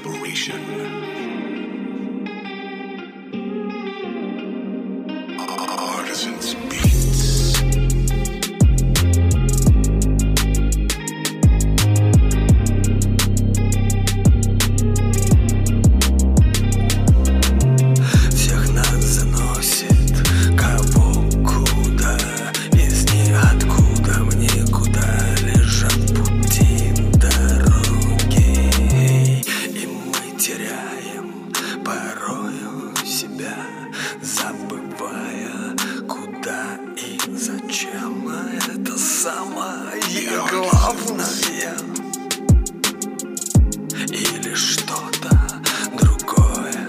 collaboration. Artisans. ее главное Или что-то другое.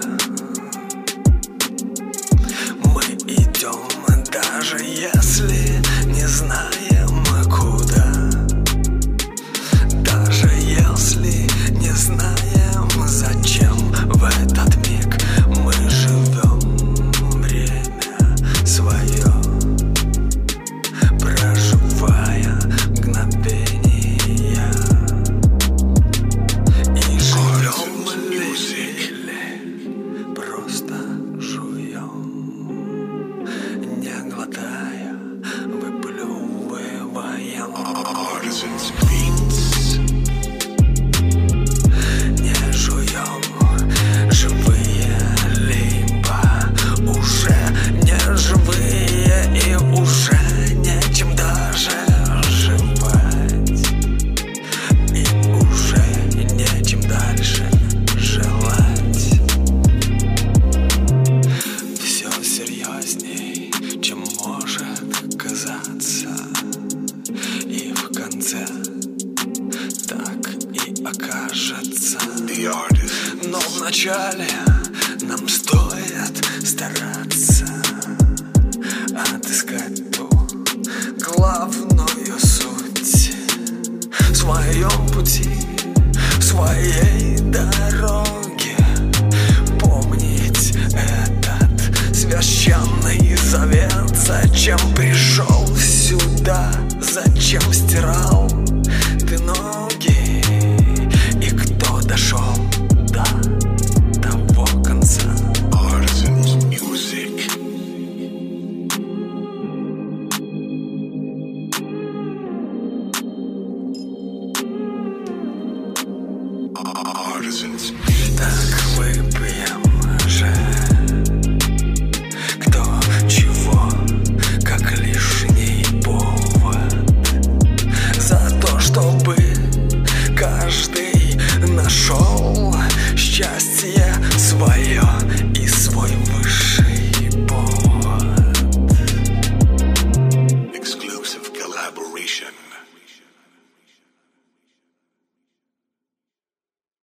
Мы идем, даже если citizens. начале нам стоит стараться Отыскать ту главную суть В своем пути, в своей дороге. Помнить этот священный завет. Зачем пришел сюда, зачем стирал Artisans. Так вы прием же.